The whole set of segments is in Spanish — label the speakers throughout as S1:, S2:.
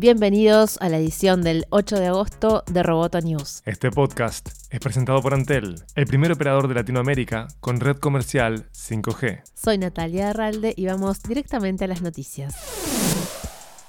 S1: Bienvenidos a la edición del 8 de agosto de Roboto News.
S2: Este podcast es presentado por Antel, el primer operador de Latinoamérica con red comercial 5G.
S1: Soy Natalia Arralde y vamos directamente a las noticias.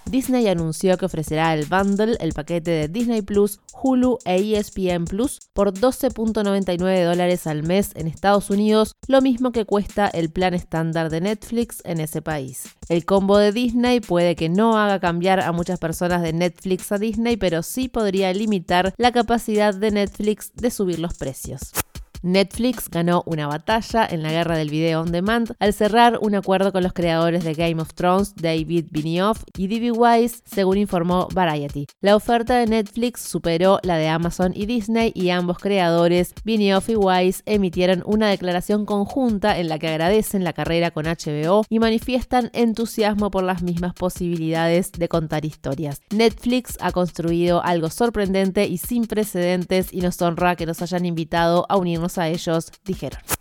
S1: Disney anunció que ofrecerá el bundle, el paquete de Disney Plus, Hulu e ESPN Plus, por 12.99 dólares al mes en Estados Unidos, lo mismo que cuesta el plan estándar de Netflix en ese país. El combo de Disney puede que no haga cambiar a muchas personas de Netflix a Disney, pero sí podría limitar la capacidad de Netflix de subir los precios. Netflix ganó una batalla en la guerra del video on demand al cerrar un acuerdo con los creadores de Game of Thrones, David Benioff y D.B. Wise, según informó Variety. La oferta de Netflix superó la de Amazon y Disney y ambos creadores, Benioff y Wise, emitieron una declaración conjunta en la que agradecen la carrera con HBO y manifiestan entusiasmo por las mismas posibilidades de contar historias. Netflix ha construido algo sorprendente y sin precedentes y nos honra que nos hayan invitado a unirnos a ellos, dijeron.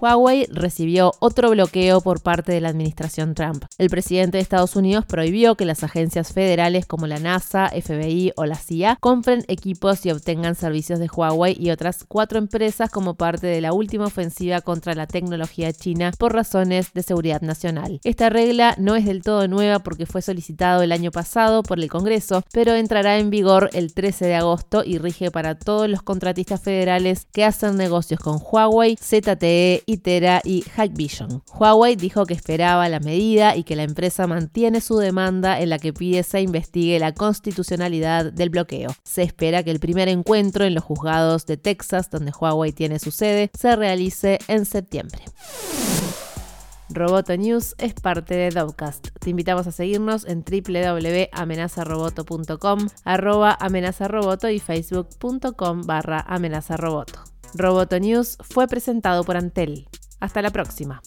S1: Huawei recibió otro bloqueo por parte de la administración Trump. El presidente de Estados Unidos prohibió que las agencias federales como la NASA, FBI o la CIA compren equipos y obtengan servicios de Huawei y otras cuatro empresas como parte de la última ofensiva contra la tecnología china por razones de seguridad nacional. Esta regla no es del todo nueva porque fue solicitado el año pasado por el Congreso, pero entrará en vigor el 13 de agosto y rige para todos los contratistas federales que hacen negocios con Huawei, ZTE Itera y Hikvision. Huawei dijo que esperaba la medida y que la empresa mantiene su demanda en la que pide se investigue la constitucionalidad del bloqueo. Se espera que el primer encuentro en los juzgados de Texas, donde Huawei tiene su sede, se realice en septiembre. Roboto News es parte de Dovcast. Te invitamos a seguirnos en www.amenazaroboto.com, arroba amenazaroboto y facebook.com barra amenazaroboto. Roboto News fue presentado por Antel. Hasta la próxima.